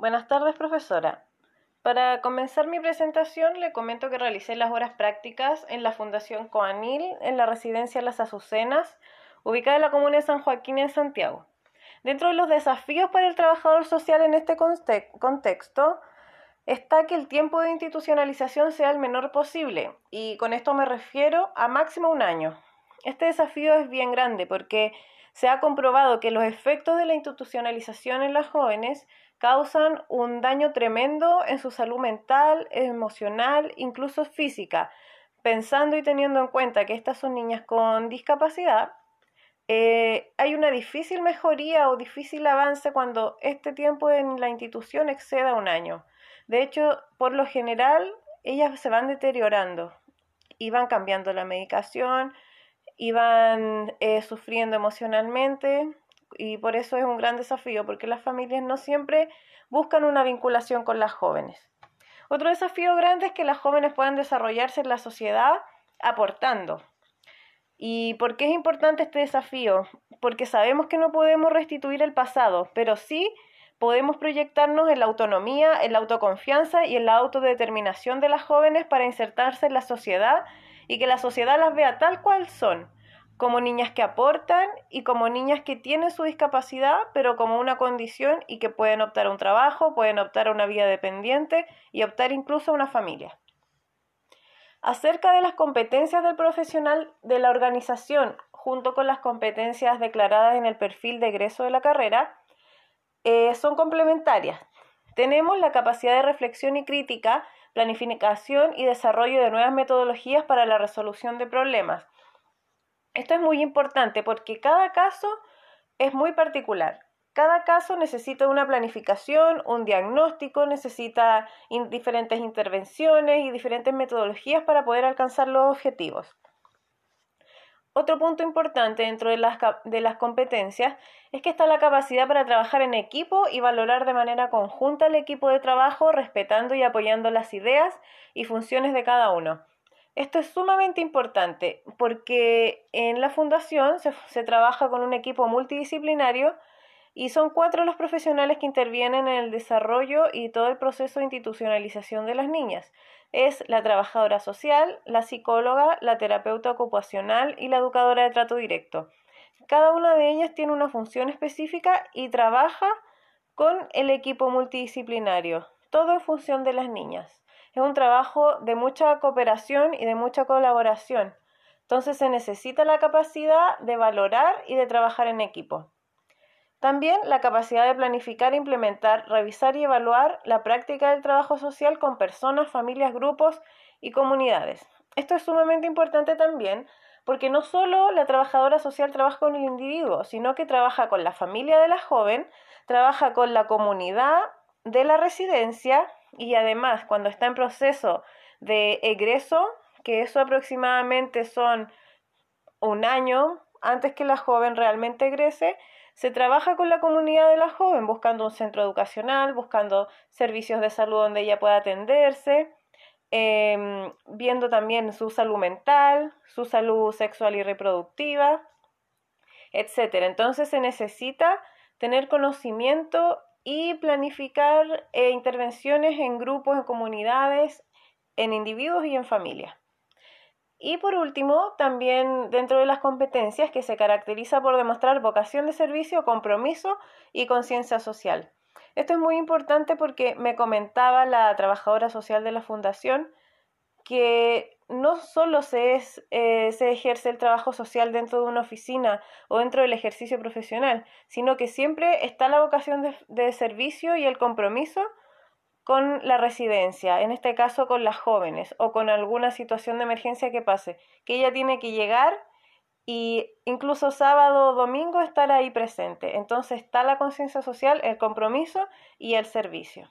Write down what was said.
Buenas tardes, profesora. Para comenzar mi presentación, le comento que realicé las horas prácticas en la Fundación Coanil, en la residencia Las Azucenas, ubicada en la comuna de San Joaquín, en Santiago. Dentro de los desafíos para el trabajador social en este contexto, está que el tiempo de institucionalización sea el menor posible, y con esto me refiero a máximo un año. Este desafío es bien grande porque se ha comprobado que los efectos de la institucionalización en las jóvenes causan un daño tremendo en su salud mental, emocional, incluso física. Pensando y teniendo en cuenta que estas son niñas con discapacidad, eh, hay una difícil mejoría o difícil avance cuando este tiempo en la institución exceda un año. De hecho, por lo general, ellas se van deteriorando y van cambiando la medicación, y van eh, sufriendo emocionalmente y por eso es un gran desafío porque las familias no siempre buscan una vinculación con las jóvenes. Otro desafío grande es que las jóvenes puedan desarrollarse en la sociedad aportando. ¿Y por qué es importante este desafío? Porque sabemos que no podemos restituir el pasado, pero sí podemos proyectarnos en la autonomía, en la autoconfianza y en la autodeterminación de las jóvenes para insertarse en la sociedad y que la sociedad las vea tal cual son, como niñas que aportan y como niñas que tienen su discapacidad, pero como una condición y que pueden optar a un trabajo, pueden optar a una vida dependiente y optar incluso a una familia. Acerca de las competencias del profesional de la organización, junto con las competencias declaradas en el perfil de egreso de la carrera, eh, son complementarias. Tenemos la capacidad de reflexión y crítica planificación y desarrollo de nuevas metodologías para la resolución de problemas. Esto es muy importante porque cada caso es muy particular. Cada caso necesita una planificación, un diagnóstico, necesita diferentes intervenciones y diferentes metodologías para poder alcanzar los objetivos. Otro punto importante dentro de las, de las, competencias es que está la capacidad para trabajar en equipo y valorar de manera conjunta el equipo de trabajo, respetando y apoyando las ideas y funciones de cada uno. Esto es sumamente importante porque en la fundación se, se trabaja con un equipo multidisciplinario y son cuatro los profesionales que intervienen en el desarrollo y todo el proceso de institucionalización de las niñas. Es la trabajadora social, la psicóloga, la terapeuta ocupacional y la educadora de trato directo. Cada una de ellas tiene una función específica y trabaja con el equipo multidisciplinario, todo en función de las niñas. Es un trabajo de mucha cooperación y de mucha colaboración. Entonces se necesita la capacidad de valorar y de trabajar en equipo. También la capacidad de planificar, implementar, revisar y evaluar la práctica del trabajo social con personas, familias, grupos y comunidades. Esto es sumamente importante también porque no solo la trabajadora social trabaja con el individuo, sino que trabaja con la familia de la joven, trabaja con la comunidad de la residencia y además cuando está en proceso de egreso, que eso aproximadamente son un año antes que la joven realmente egrese, se trabaja con la comunidad de la joven, buscando un centro educacional, buscando servicios de salud donde ella pueda atenderse, em, viendo también su salud mental, su salud sexual y reproductiva, etc. Entonces se necesita tener conocimiento y planificar eh, intervenciones en grupos, en comunidades, en individuos y en familias. Y por último, también dentro de las competencias que se caracteriza por demostrar vocación de servicio, compromiso y conciencia social. Esto es muy importante porque me comentaba la trabajadora social de la fundación que no solo se, es, eh, ejerce el trabajo social dentro de una oficina o dentro del ejercicio profesional, sino que siempre está la vocación de servicio y el compromiso con la residencia, en este caso con las jóvenes o con alguna situación de emergencia que pase, que ella tiene que llegar y incluso sábado o domingo estar ahí presente. Entonces está la conciencia social, el compromiso y el servicio.